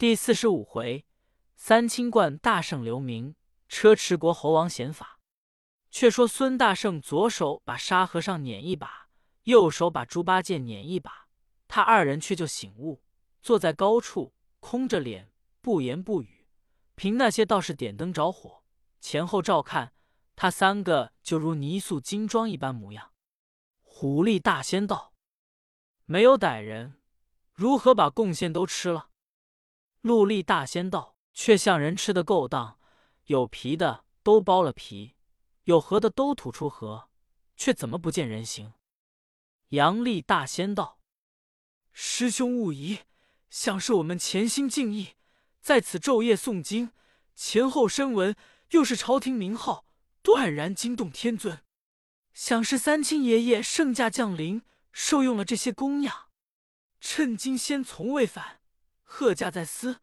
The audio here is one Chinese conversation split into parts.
第四十五回，三清观大圣留名，车迟国猴王显法。却说孙大圣左手把沙和尚捻一把，右手把猪八戒捻一把，他二人却就醒悟，坐在高处，空着脸，不言不语。凭那些道士点灯着火，前后照看，他三个就如泥塑金装一般模样。狐狸大仙道：“没有歹人，如何把贡献都吃了？”陆力大仙道：“却像人吃的够当，有皮的都剥了皮，有核的都吐出核，却怎么不见人形？”杨力大仙道：“师兄勿疑，想是我们潜心静意，在此昼夜诵经，前后声闻，又是朝廷名号，断然惊动天尊。想是三清爷爷圣驾降临，受用了这些供养，趁今先从未返。”贺驾在司，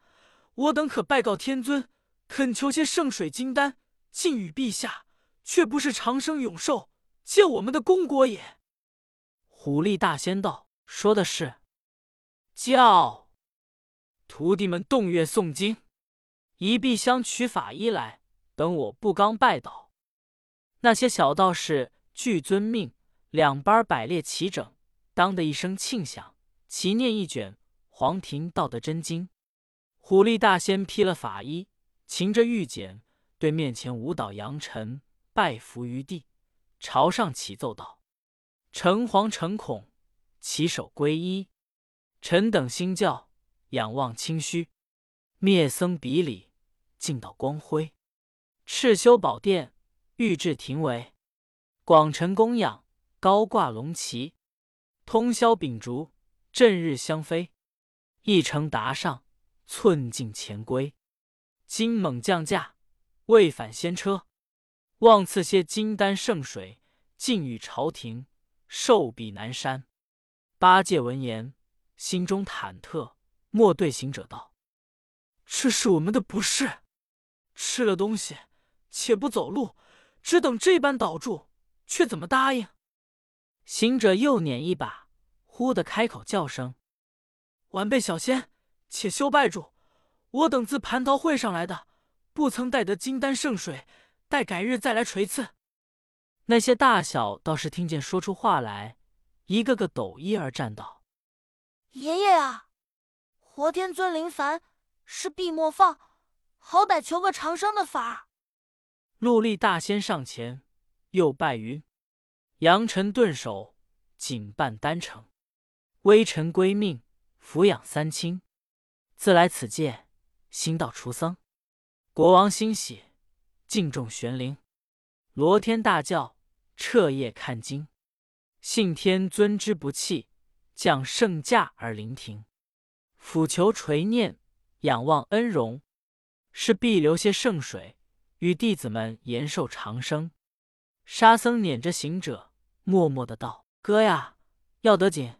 我等可拜告天尊，恳求些圣水金丹，敬与陛下，却不是长生永寿，借我们的功果也。虎力大仙道：“说的是，叫徒弟们动月诵经，一臂香取法衣来，等我不刚拜倒。”那些小道士俱遵命，两班摆列齐整，当的一声庆响，齐念一卷。黄庭道德真经，虎力大仙披了法衣，擎着玉简，对面前舞蹈扬尘拜伏于地，朝上启奏道：“诚惶诚恐，起手皈依。臣等心教，仰望清虚，灭僧比礼，尽道光辉。赤修宝殿，玉质廷帷，广陈供养，高挂龙旗，通宵秉烛，振日香飞。”一程达上，寸进前归。金猛降驾，未返先车。望赐些金丹圣水，尽与朝廷，寿比南山。八戒闻言，心中忐忑，莫对行者道：“这是我们的不是，吃了东西，且不走路，只等这般倒住，却怎么答应？”行者又捻一把，忽的开口叫声。晚辈小仙，且休拜住！我等自蟠桃会上来的，不曾带得金丹圣水，待改日再来垂赐。那些大小倒是听见说出话来，一个个抖衣而站道：“爷爷啊，活天尊临凡，是必莫放，好歹求个长生的法儿。”陆力大仙上前，又拜云：“扬尘顿首，紧办丹城，微臣归命。”抚养三清，自来此界，心道除僧。国王欣喜，敬重玄灵。罗天大叫，彻夜看经。信天尊之不弃，降圣驾而临庭。俯求垂念，仰望恩荣，是必留些圣水，与弟子们延寿长生。沙僧撵着行者，默默的道：“哥呀，要得紧，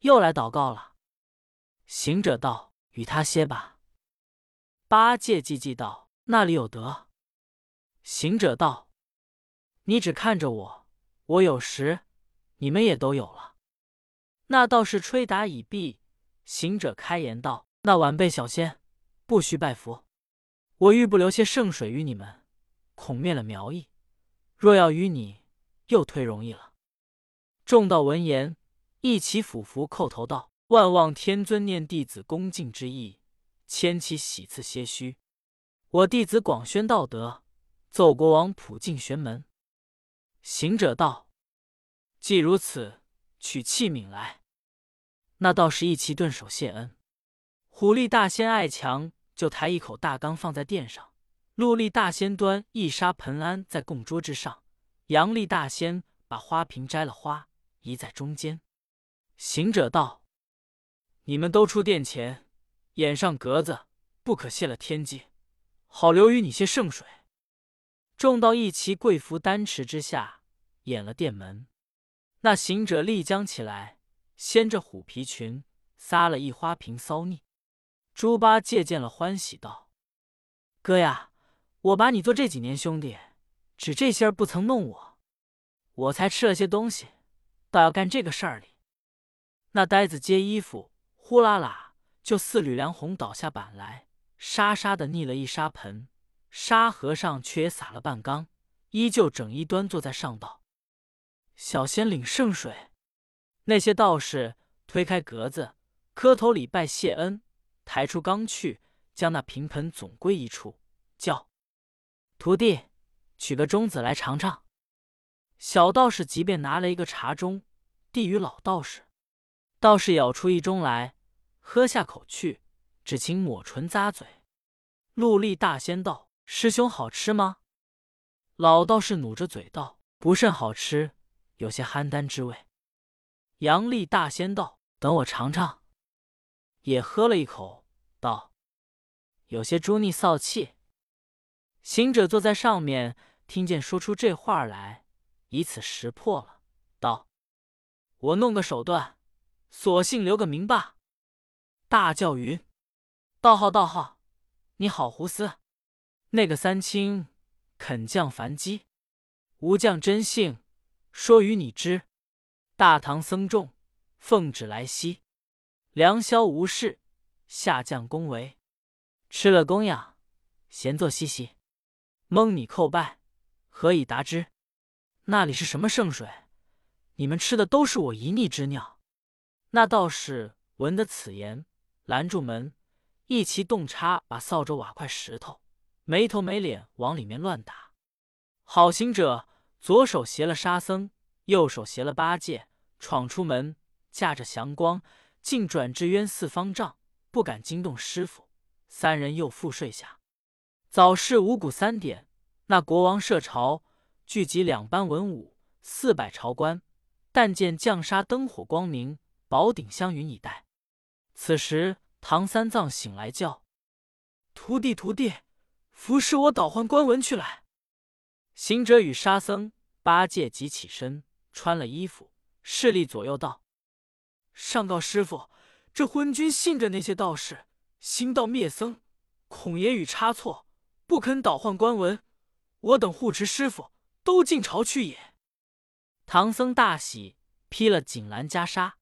又来祷告了。”行者道：“与他歇吧。”八戒寂寂道：“那里有得？”行者道：“你只看着我，我有时，你们也都有了。”那道士吹打已毕，行者开言道：“那晚辈小仙不须拜佛，我欲不留些圣水与你们，恐灭了苗裔。若要与你，又忒容易了。”众道闻言，一起俯伏叩头道。万望天尊念弟子恭敬之意，千祈喜赐些虚。我弟子广宣道德，奏国王普进玄门。行者道：“既如此，取器皿来。”那道士一齐顿首谢恩。虎力大仙爱强，就抬一口大缸放在殿上。陆力大仙端一沙盆安在供桌之上。杨力大仙把花瓶摘了花，移在中间。行者道。你们都出殿前，掩上格子，不可泄了天机，好留与你些圣水。众道一齐跪伏丹池之下，掩了殿门。那行者立将起来，掀着虎皮裙，撒了一花瓶骚腻。猪八戒见了，欢喜道：“哥呀，我把你做这几年兄弟，只这些儿不曾弄我，我才吃了些东西，倒要干这个事儿哩。”那呆子接衣服。呼啦啦，就似吕良红倒下板来，沙沙的溺了一沙盆。沙和尚却也洒了半缸，依旧整衣端坐在上道。小仙领圣水。那些道士推开格子，磕头礼拜谢恩，抬出缸去，将那瓶盆总归一处，叫徒弟取个盅子来尝尝。小道士即便拿了一个茶盅，递与老道士。道士舀出一盅来，喝下口去，只请抹唇咂嘴。陆立大仙道：“师兄好吃吗？”老道士努着嘴道：“不甚好吃，有些憨丹之味。”杨立大仙道：“等我尝尝。”也喝了一口，道：“有些猪腻臊气。”行者坐在上面，听见说出这话来。以此识破了，道：“我弄个手段，索性留个名罢。”大叫云：“道号道号，你好胡思！那个三清肯降凡机，吾将真性，说与你知。大唐僧众奉旨来西，良宵无事，下降恭维，吃了供养，闲坐嬉戏，蒙你叩拜，何以答之？”那里是什么圣水？你们吃的都是我一逆之尿。那道士闻得此言，拦住门，一齐动叉，把扫帚、瓦块、石头，没头没脸往里面乱打。好行者左手携了沙僧，右手携了八戒，闯出门，驾着祥光，竟转至渊四方丈，不敢惊动师傅。三人又复睡下。早是五谷三点，那国王设朝。聚集两班文武，四百朝官，但见降沙灯火光明，宝顶香云以待。此时唐三藏醒来叫：“徒弟，徒弟，服侍我倒换官文去来。”行者与沙僧、八戒即起身，穿了衣服，势力左右道：“上告师傅，这昏君信着那些道士，兴道灭僧，恐言语差错，不肯倒换官文。我等护持师傅。”都进朝去也。唐僧大喜，披了锦襕袈裟。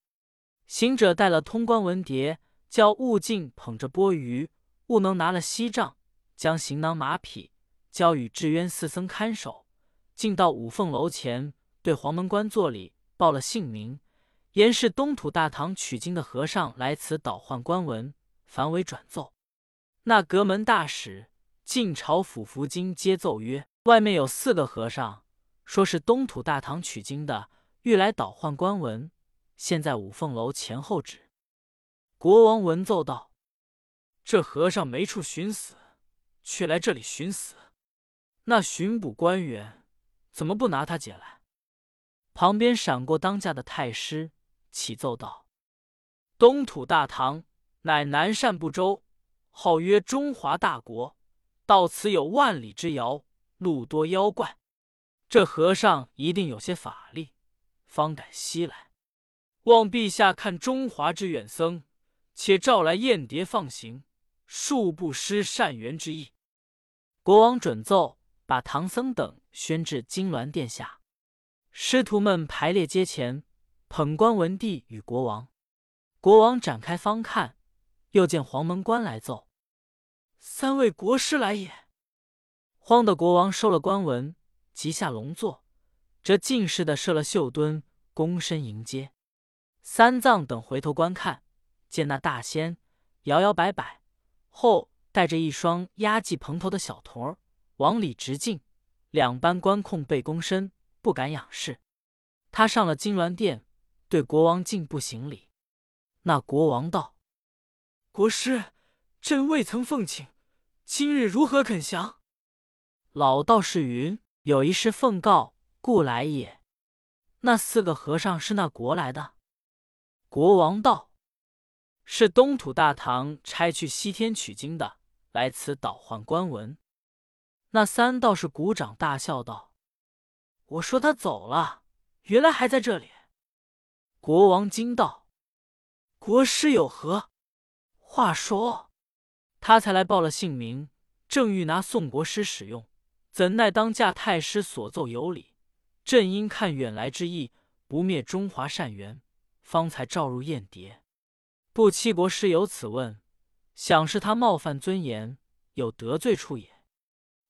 行者带了通关文牒，叫悟净捧着钵盂，悟能拿了锡杖，将行囊马匹交与智渊四僧看守。进到五凤楼前，对黄门关坐里报了姓名，言是东土大唐取经的和尚来此倒换官文，凡为转奏。那阁门大使进朝府福金接奏曰。外面有四个和尚，说是东土大唐取经的，欲来倒换官文，现在五凤楼前后指。国王闻奏道：“这和尚没处寻死，却来这里寻死，那巡捕官员怎么不拿他解来？”旁边闪过当家的太师，启奏道：“东土大唐乃南赡部洲，号曰中华大国，到此有万里之遥。”路多妖怪，这和尚一定有些法力，方敢西来。望陛下看中华之远僧，且召来燕蝶放行，恕不失善缘之意。国王准奏，把唐僧等宣至金銮殿下。师徒们排列阶前，捧官文帝与国王。国王展开方看，又见黄门官来奏：“三位国师来也。”慌的国王收了官文，即下龙座，这进士的设了绣墩，躬身迎接。三藏等回头观看，见那大仙摇摇摆摆，后带着一双压髻蓬头的小童儿往里直进。两班官控背躬身，不敢仰视。他上了金銮殿，对国王进步行礼。那国王道：“国师，朕未曾奉请，今日如何肯降？”老道士云：“有一事奉告，故来也。”那四个和尚是那国来的。国王道：“是东土大唐差去西天取经的，来此倒换官文。”那三道士鼓掌大笑道：“我说他走了，原来还在这里。”国王惊道：“国师有何话说？”他才来报了姓名，正欲拿宋国师使用。怎奈当驾太师所奏有理，朕因看远来之意，不灭中华善缘，方才召入燕蝶。不期国师有此问，想是他冒犯尊严，有得罪处也。”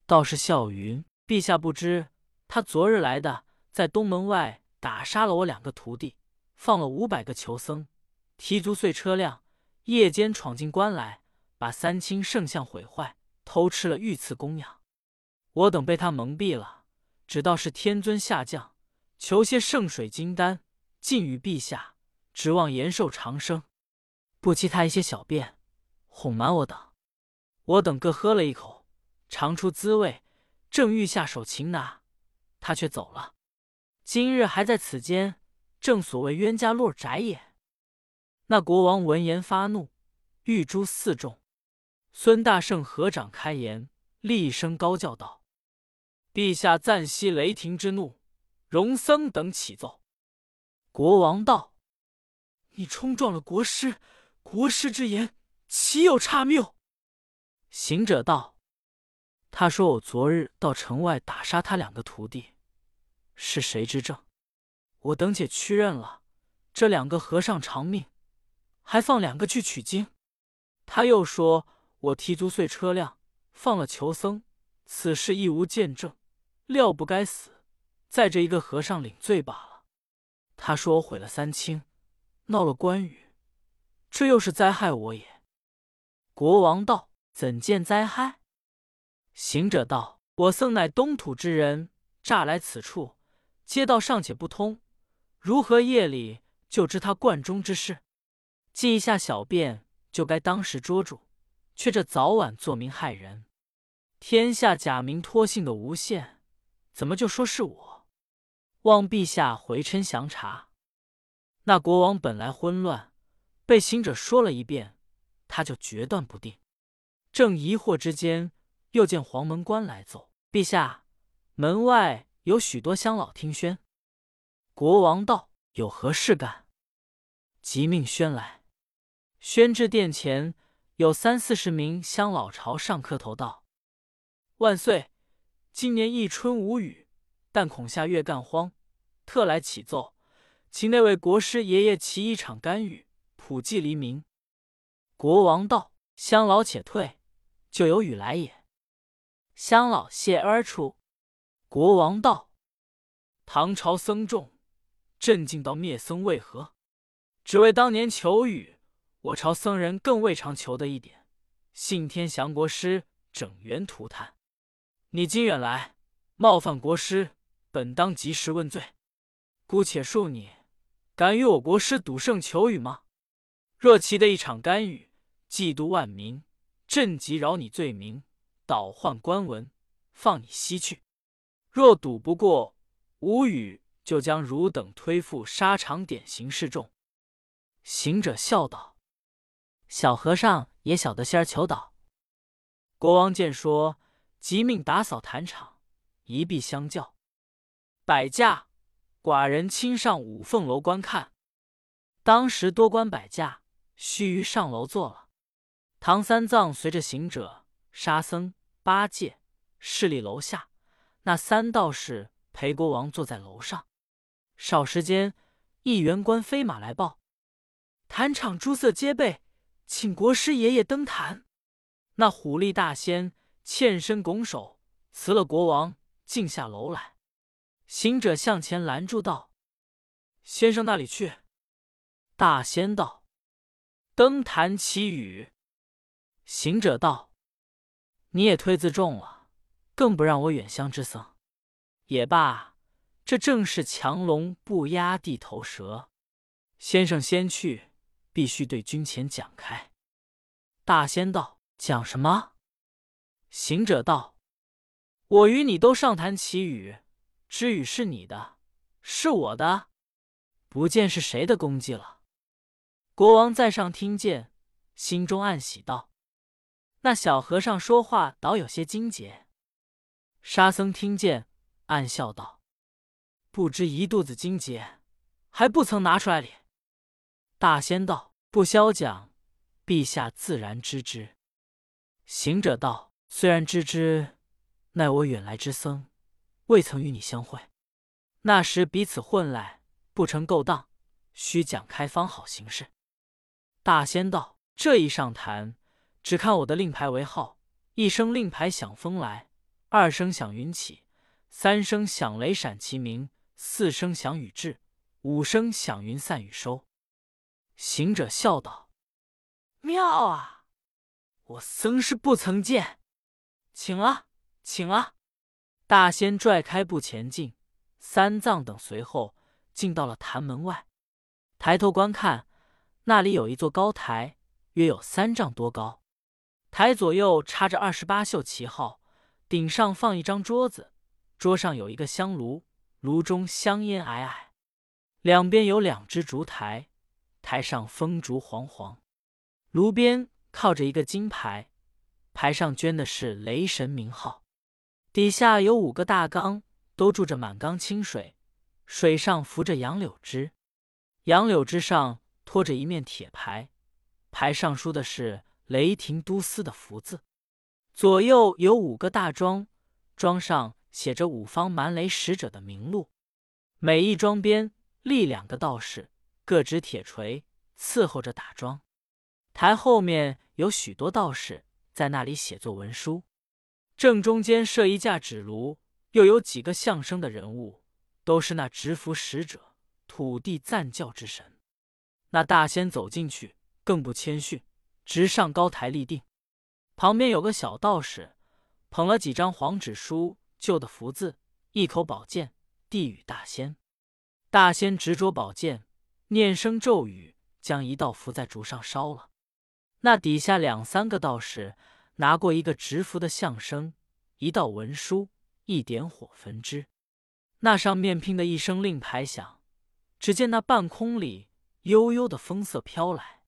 道士笑云：“陛下不知，他昨日来的，在东门外打杀了我两个徒弟，放了五百个囚僧，提足碎车辆，夜间闯进关来，把三清圣像毁坏，偷吃了御赐供养。我等被他蒙蔽了，只道是天尊下降，求些圣水金丹，尽与陛下，指望延寿长生。不欺他一些小便，哄瞒我等，我等各喝了一口。”尝出滋味，正欲下手擒拿，他却走了。今日还在此间，正所谓冤家落宅也。那国王闻言发怒，欲诛四众。孙大圣合掌开言，厉声高叫道：“陛下暂息雷霆之怒，容僧等起奏。”国王道：“你冲撞了国师，国师之言岂有差谬？”行者道。他说：“我昨日到城外打杀他两个徒弟，是谁之证？我等且屈认了。这两个和尚偿命，还放两个去取经。他又说我踢足碎车辆，放了囚僧，此事亦无见证，料不该死，在这一个和尚领罪罢了。他说我毁了三清，闹了关羽，这又是灾害我也。”国王道：“怎见灾害？”行者道：“我僧乃东土之人，乍来此处，街道尚且不通，如何夜里就知他贯中之事？记一下小便，就该当时捉住，却这早晚作名害人。天下假名托姓的无限，怎么就说是我？望陛下回嗔详查。”那国王本来混乱，被行者说了一遍，他就决断不定，正疑惑之间。又见黄门官来奏：“陛下，门外有许多乡老听宣。”国王道：“有何事干？”即命宣来。宣至殿前，有三四十名乡老朝上磕头道：“万岁！今年一春无雨，但恐下月干荒，特来启奏，请那位国师爷爷其一场干预，普济黎民。”国王道：“乡老且退，就有雨来也。”乡老谢而出。国王道：“唐朝僧众镇静到灭僧，为何？只为当年求雨。我朝僧人更未尝求得一点。信天祥国师，整员涂炭。你今远来，冒犯国师，本当及时问罪。姑且恕你，敢与我国师赌胜求雨吗？若其得一场干雨，嫉妒万民，朕即饶你罪名。”倒换官文，放你西去。若赌不过，无语就将汝等推赴沙场，典刑示众。行者笑道：“小和尚也晓得仙儿求祷。”国王见说，即命打扫坛场，一臂相叫。摆驾，寡人亲上五凤楼观看。当时多官摆驾，须臾上楼坐了。唐三藏随着行者。沙僧、八戒势立楼下，那三道士陪国王坐在楼上。少时间，一员官飞马来报：坛场诸色皆备，请国师爷爷登坛。那虎力大仙欠身拱手辞了国王，进下楼来。行者向前拦住道：“先生那里去？”大仙道：“登坛祈雨。”行者道。你也忒自重了，更不让我远乡之僧。也罢，这正是强龙不压地头蛇。先生先去，必须对君前讲开。大仙道：“讲什么？”行者道：“我与你都上坛祈雨，知雨是你的，是我的，不见是谁的功绩了。”国王在上听见，心中暗喜道。那小和尚说话倒有些精节。沙僧听见，暗笑道：“不知一肚子精节，还不曾拿出来哩。”大仙道：“不消讲，陛下自然知之。”行者道：“虽然知之，奈我远来之僧，未曾与你相会。那时彼此混来，不成勾当，须讲开方好行事。”大仙道：“这一上坛，只看我的令牌为号。一声令牌响，风来；二声响，云起；三声响，雷闪其鸣；四声响，雨至；五声响，云散雨收。”行者笑道：“妙啊！我僧师不曾见，请啊，请啊！”大仙拽开步前进，三藏等随后，进到了坛门外。抬头观看，那里有一座高台，约有三丈多高。台左右插着二十八宿旗号，顶上放一张桌子，桌上有一个香炉，炉中香烟霭霭。两边有两只烛台，台上风烛煌煌。炉边靠着一个金牌，牌上镌的是雷神名号。底下有五个大缸，都注着满缸清水，水上浮着杨柳枝。杨柳枝上托着一面铁牌，牌上书的是“雷霆都司”的福字。左右有五个大桩，桩上写着五方蛮雷使者的名录。每一桩边立两个道士，各执铁锤伺候着打桩。台后面有许多道士在那里写作文书。正中间设一架纸炉，又有几个相声的人物，都是那执符使者。土地赞教之神，那大仙走进去，更不谦逊，直上高台立定。旁边有个小道士，捧了几张黄纸书，旧的福字，一口宝剑，递与大仙。大仙执着宝剑，念声咒语，将一道符在竹上烧了。那底下两三个道士拿过一个执符的相声，一道文书，一点火焚之。那上面拼的一声令牌响。只见那半空里悠悠的风色飘来，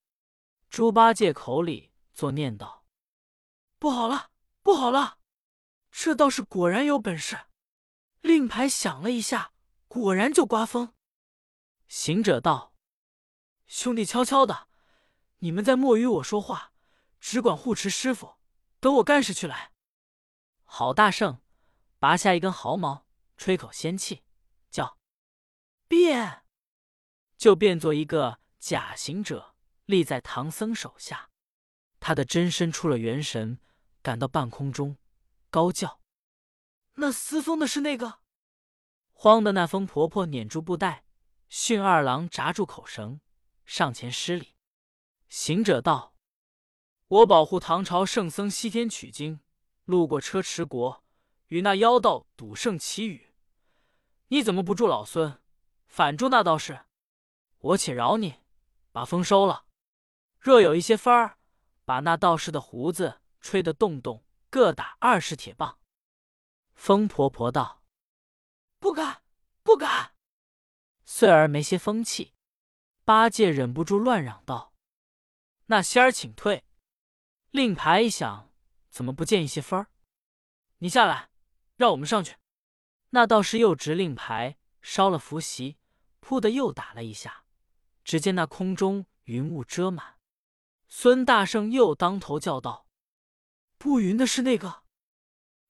猪八戒口里作念道：“不好了，不好了！这道士果然有本事。”令牌响了一下，果然就刮风。行者道：“兄弟，悄悄的，你们在莫与我说话，只管护持师傅，等我干事去来。”郝大圣拔下一根毫毛，吹口仙气，叫变。就变作一个假行者，立在唐僧手下。他的真身出了元神，赶到半空中，高叫：“那撕风的是那个！”慌的那疯婆婆捻住布袋，训二郎扎住口绳，上前施礼。行者道：“我保护唐朝圣僧西天取经，路过车迟国，与那妖道赌圣祈雨。你怎么不助老孙，反助那道士？”我且饶你，把风收了。若有一些风儿，把那道士的胡子吹得动动，各打二十铁棒。风婆婆道：“不敢，不敢。”穗儿没些风气。八戒忍不住乱嚷道：“那仙儿请退！”令牌一响，怎么不见一些风儿？你下来，让我们上去。那道士又执令牌，烧了符席，噗的又打了一下。只见那空中云雾遮满，孙大圣又当头叫道：“布云的是那个！”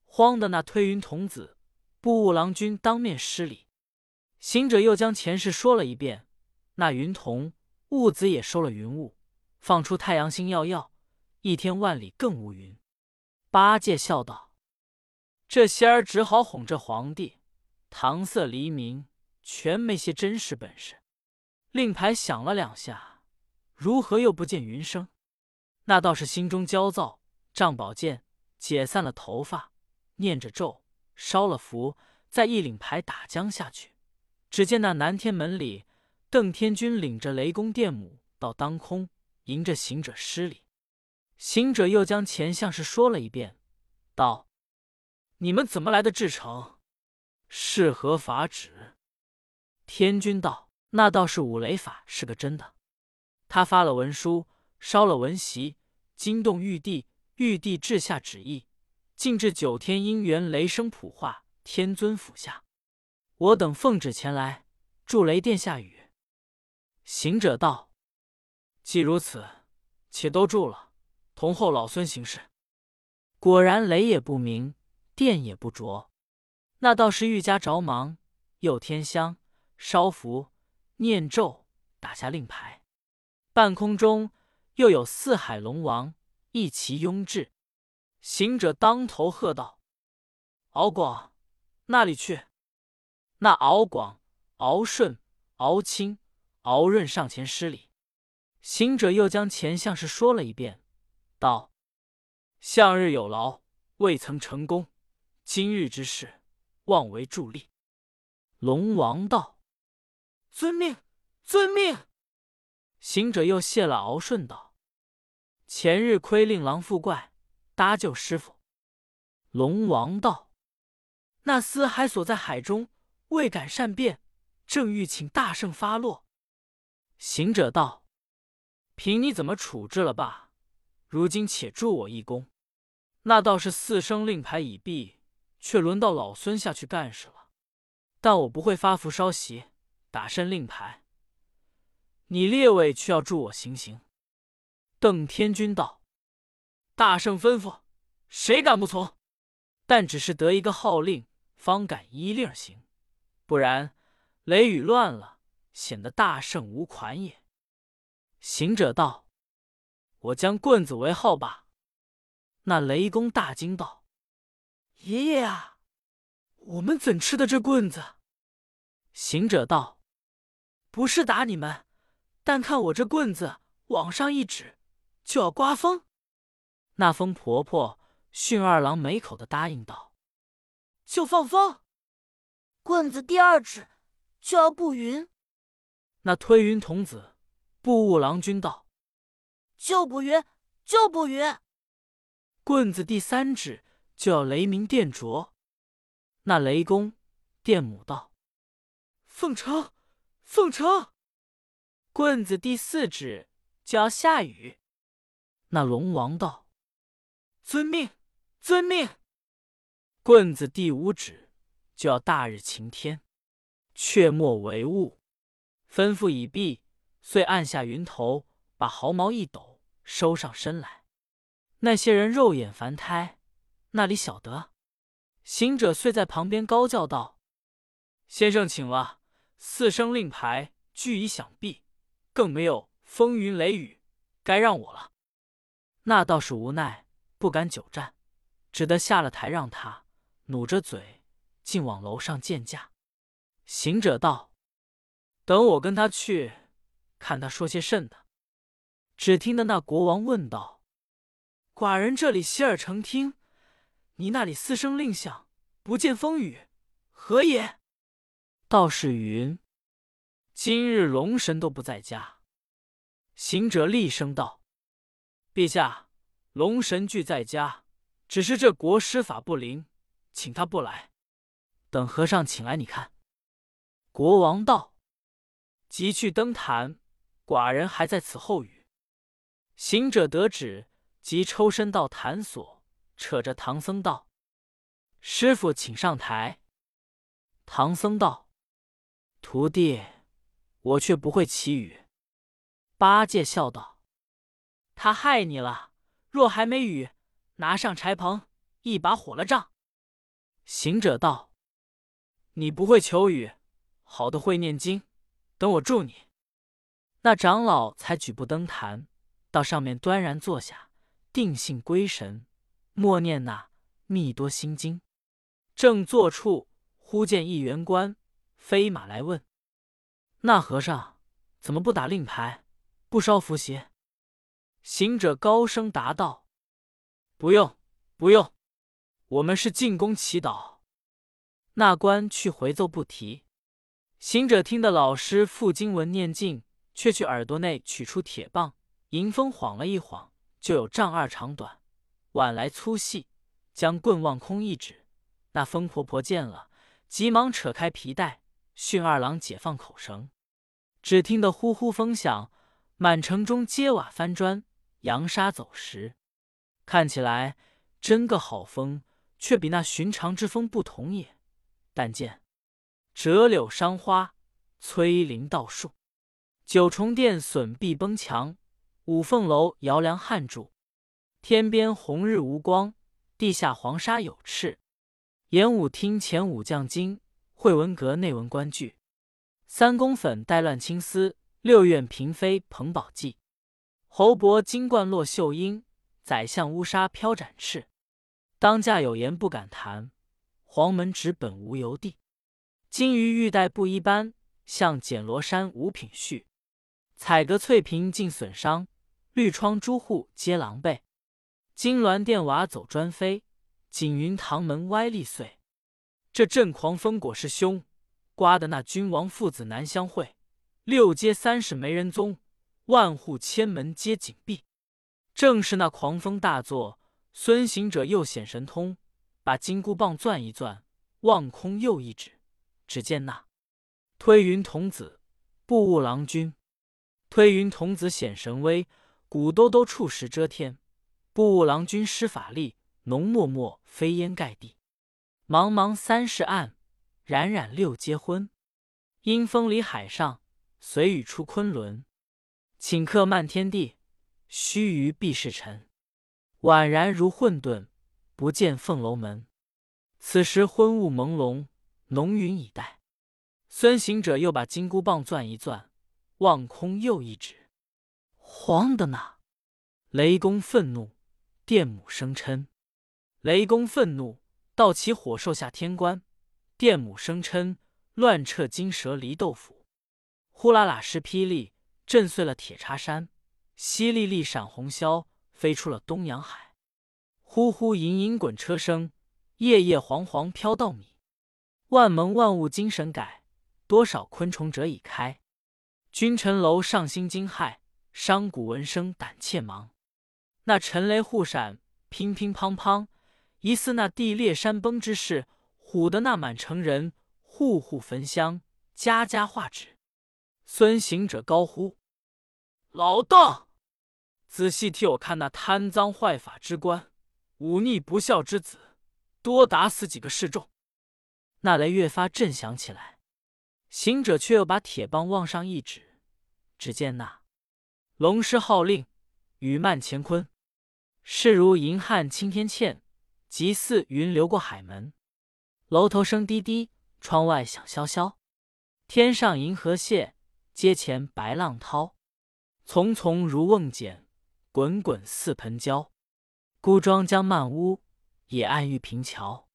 慌的那推云童子、布雾郎君当面施礼。行者又将前事说了一遍。那云童、雾子也收了云雾，放出太阳星耀耀，一天万里更无云。八戒笑道：“这仙儿只好哄这皇帝，搪塞黎民，全没些真实本事。”令牌响了两下，如何又不见云声？那道士心中焦躁，仗宝剑，解散了头发，念着咒，烧了符，再一领牌打将下去。只见那南天门里，邓天君领着雷公电母到当空，迎着行者施礼。行者又将前相事说了一遍，道：“你们怎么来的至诚？是何法旨？”天君道。那倒是五雷法是个真的，他发了文书，烧了文席，惊动玉帝，玉帝制下旨意，禁至九天姻缘雷声普化天尊府下。我等奉旨前来，助雷殿下雨。行者道：“既如此，且都住了，同后老孙行事。”果然雷也不鸣，电也不着。那倒是愈加着忙，又添香烧符。念咒，打下令牌，半空中又有四海龙王一齐拥至。行者当头喝道：“敖广，那里去？”那敖广、敖顺、敖清、敖润上前施礼。行者又将前相事说了一遍，道：“向日有劳，未曾成功，今日之事，望为助力。”龙王道：“遵命，遵命。”行者又谢了敖顺道：“前日亏令郎富怪搭救师傅。”龙王道：“那厮还锁在海中，未敢善变，正欲请大圣发落。”行者道：“凭你怎么处置了罢，如今且助我一功。那倒是四声令牌已毕，却轮到老孙下去干事了。但我不会发符烧席，打伸令牌。”你列位却要助我行刑。邓天君道：“大圣吩咐，谁敢不从？但只是得一个号令，方敢依令行。不然，雷雨乱了，显得大圣无款也。”行者道：“我将棍子为号吧。”那雷公大惊道：“爷爷啊，我们怎吃的这棍子？”行者道：“不是打你们。”但看我这棍子往上一指，就要刮风。那风婆婆训二郎没口的答应道：“就放风。”棍子第二指就要布云。那推云童子布雾郎君道：“就不云，就不云。”棍子第三指就要雷鸣电灼。那雷公电母道：“奉承，奉承。”棍子第四指就要下雨，那龙王道：“遵命，遵命。”棍子第五指就要大日晴天，却莫为雾。吩咐已毕，遂按下云头，把毫毛一抖，收上身来。那些人肉眼凡胎，那里晓得？行者遂在旁边高叫道：“先生请了，四声令牌俱已响毕。”更没有风云雷雨，该让我了。那倒是无奈，不敢久站，只得下了台，让他努着嘴，竟往楼上见驾。行者道：“等我跟他去，看他说些甚的。”只听得那国王问道：“寡人这里洗耳成听，你那里四声令响，不见风雨，何也？”道是云。今日龙神都不在家，行者厉声道：“陛下，龙神俱在家，只是这国师法不灵，请他不来。等和尚请来，你看。”国王道：“即去登坛，寡人还在此候雨。”行者得旨，即抽身到坛所，扯着唐僧道：“师傅，请上台。”唐僧道：“徒弟。”我却不会祈雨。八戒笑道：“他害你了。若还没雨，拿上柴棚，一把火了仗。”行者道：“你不会求雨，好的会念经，等我助你。”那长老才举步登坛，到上面端然坐下，定性归神，默念那《密多心经》。正坐处，忽见一员官飞马来问。那和尚怎么不打令牌，不烧符鞋？行者高声答道：“不用，不用，我们是进宫祈祷。”那官去回奏不提。行者听得老师傅经文念经，却去耳朵内取出铁棒，迎风晃了一晃，就有丈二长短，碗来粗细，将棍望空一指。那疯婆婆见了，急忙扯开皮带，训二郎解放口绳。只听得呼呼风响，满城中揭瓦翻砖，扬沙走石。看起来真个好风，却比那寻常之风不同也。但见折柳伤花，摧林倒树，九重殿损壁崩墙，五凤楼摇梁汉柱。天边红日无光，地下黄沙有翅。演武厅前武将惊，会文阁内文官剧。三公粉带乱青丝，六院嫔妃捧宝髻。侯伯金冠落秀英，宰相乌纱飘展翅。当驾有言不敢谈，黄门直本无由地。金鱼玉带不一般，像剪罗衫五品序。彩阁翠屏尽损伤，绿窗朱户皆狼狈。金銮殿瓦走砖飞，锦云堂门歪立碎。这阵狂风果是凶，刮得那君王父子难相会。六街三市没人踪，万户千门皆紧闭。正是那狂风大作，孙行者又显神通，把金箍棒攥一攥，望空又一指，只见那推云童子步雾郎君。推云童子显神威，鼓兜兜触石遮天；步雾郎君施法力，浓墨墨飞烟盖地。茫茫三世暗，冉冉六阶昏。阴风离海上，随雨出昆仑。顷刻漫天地，须臾毕是尘。宛然如混沌，不见凤楼门。此时昏雾朦胧，浓云已黛。孙行者又把金箍棒攥一攥。望空又一指，慌的呢！雷公愤怒，电母生嗔。雷公愤怒，道起火兽下天关；电母生嗔，乱掣金蛇离豆腐。呼啦啦是霹雳，震碎了铁叉山；淅沥沥闪红霄，飞出了东洋海。呼呼隐隐滚车声，夜夜惶惶飘稻米。万蒙万物精神改，多少昆虫蛰已开。君臣楼上心惊骇，商贾闻声胆怯忙。那沉雷互闪，乒乒乓乓，疑似那地裂山崩之势，唬得那满城人户户焚香，家家画纸。孙行者高呼：“老道，仔细替我看那贪赃坏法之官，忤逆不孝之子，多打死几个示众。”那雷越发震响起来，行者却又把铁棒往上一指。只见那龙师号令，雨漫乾坤，势如银汉青天堑，急似云流过海门。楼头声滴滴，窗外响萧萧。天上银河泻，阶前白浪涛。丛丛如瓮茧，滚滚似盆胶。孤庄将漫屋，野岸遇平桥。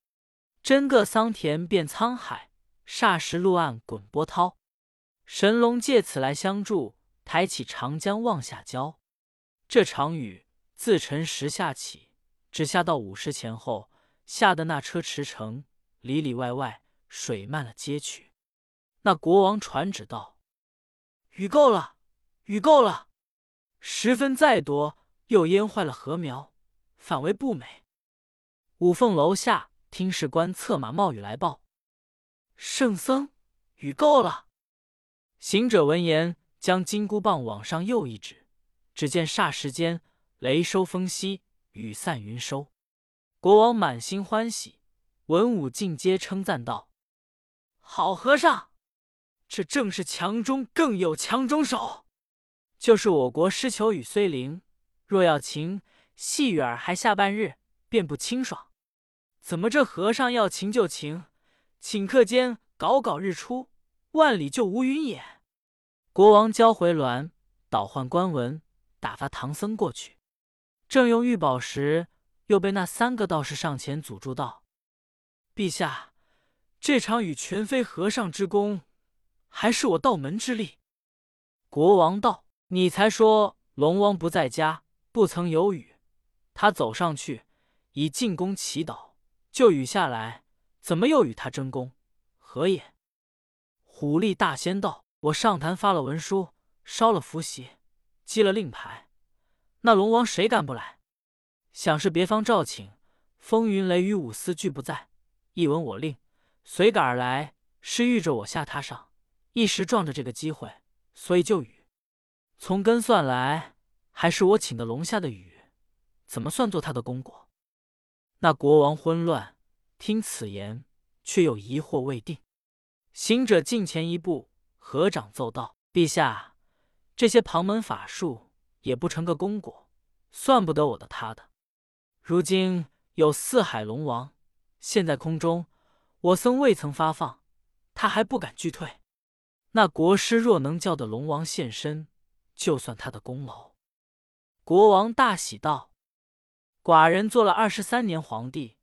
真个桑田变沧海，霎时陆岸滚波涛。神龙借此来相助，抬起长江望下交。这场雨自辰时下起，只下到午时前后，下的那车驰骋，里里外外水漫了街去。那国王传旨道：“雨够了，雨够了，十分再多，又淹坏了禾苗，反为不美。”五凤楼下听事官策马冒雨来报：“圣僧，雨够了。”行者闻言，将金箍棒往上又一指，只见霎时间，雷收风息，雨散云收。国王满心欢喜，文武尽皆称赞道：“好和尚，这正是强中更有强中手。就是我国施求雨虽灵，若要晴，细雨儿还下半日，便不清爽。怎么这和尚要晴就晴，顷刻间搞搞日出。”万里就无云也。国王交回鸾，倒换官文，打发唐僧过去。正用玉宝时，又被那三个道士上前阻住道：“陛下，这场雨全非和尚之功，还是我道门之力。”国王道：“你才说龙王不在家，不曾有雨。他走上去，以进宫祈祷，就雨下来，怎么又与他争功？何也？”虎力大仙道：“我上坛发了文书，烧了符席，击了令牌，那龙王谁敢不来？想是别方召请，风云雷雨五司俱不在，一闻我令，随赶而来，是遇着我下榻上，一时撞着这个机会，所以就雨。从根算来，还是我请的龙下的雨，怎么算作他的功果？”那国王昏乱，听此言，却又疑惑未定。行者近前一步，合掌奏道：“陛下，这些旁门法术也不成个功果，算不得我的他的。如今有四海龙王现在空中，我僧未曾发放，他还不敢拒退。那国师若能叫得龙王现身，就算他的功劳。”国王大喜道：“寡人做了二十三年皇帝，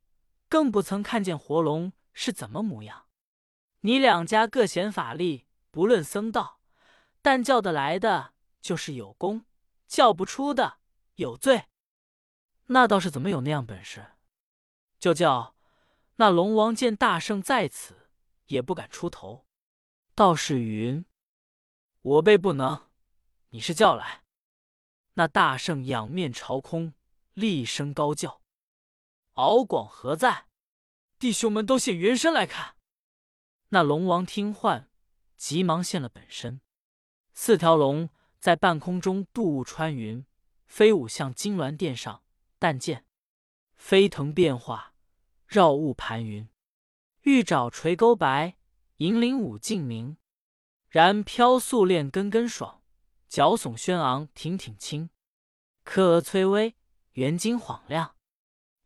更不曾看见活龙是怎么模样。你两家各显法力，不论僧道，但叫得来的就是有功，叫不出的有罪。那倒是怎么有那样本事？就叫那龙王见大圣在此，也不敢出头。道士云：我辈不能，你是叫来。”那大圣仰面朝空，厉声高叫：“敖广何在？弟兄们都现原身来看！”那龙王听唤，急忙现了本身。四条龙在半空中渡雾穿云，飞舞向金銮殿上。但见飞腾变化，绕雾盘云，玉爪垂钩白，银铃舞镜明。然飘素练根根爽。脚耸轩昂，挺挺轻；柯额崔微，圆睛晃亮。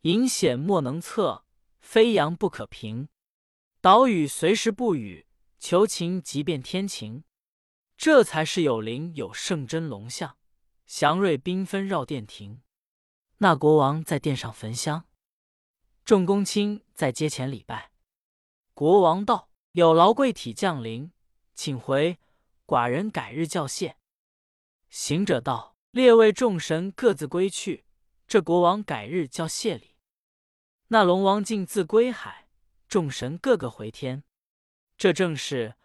隐显莫能测，飞扬不可平。岛屿随时不语，求情即变天晴。这才是有灵有圣真龙象，祥瑞缤纷绕殿庭。那国王在殿上焚香，众公卿在阶前礼拜。国王道：“有劳贵体降临，请回，寡人改日叫谢。”行者道：“列位众神各自归去，这国王改日叫谢礼。”那龙王竟自归海，众神个个回天。这正是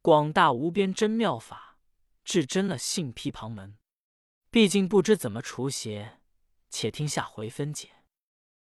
广大无边真妙法，至真了性披旁门。毕竟不知怎么除邪，且听下回分解。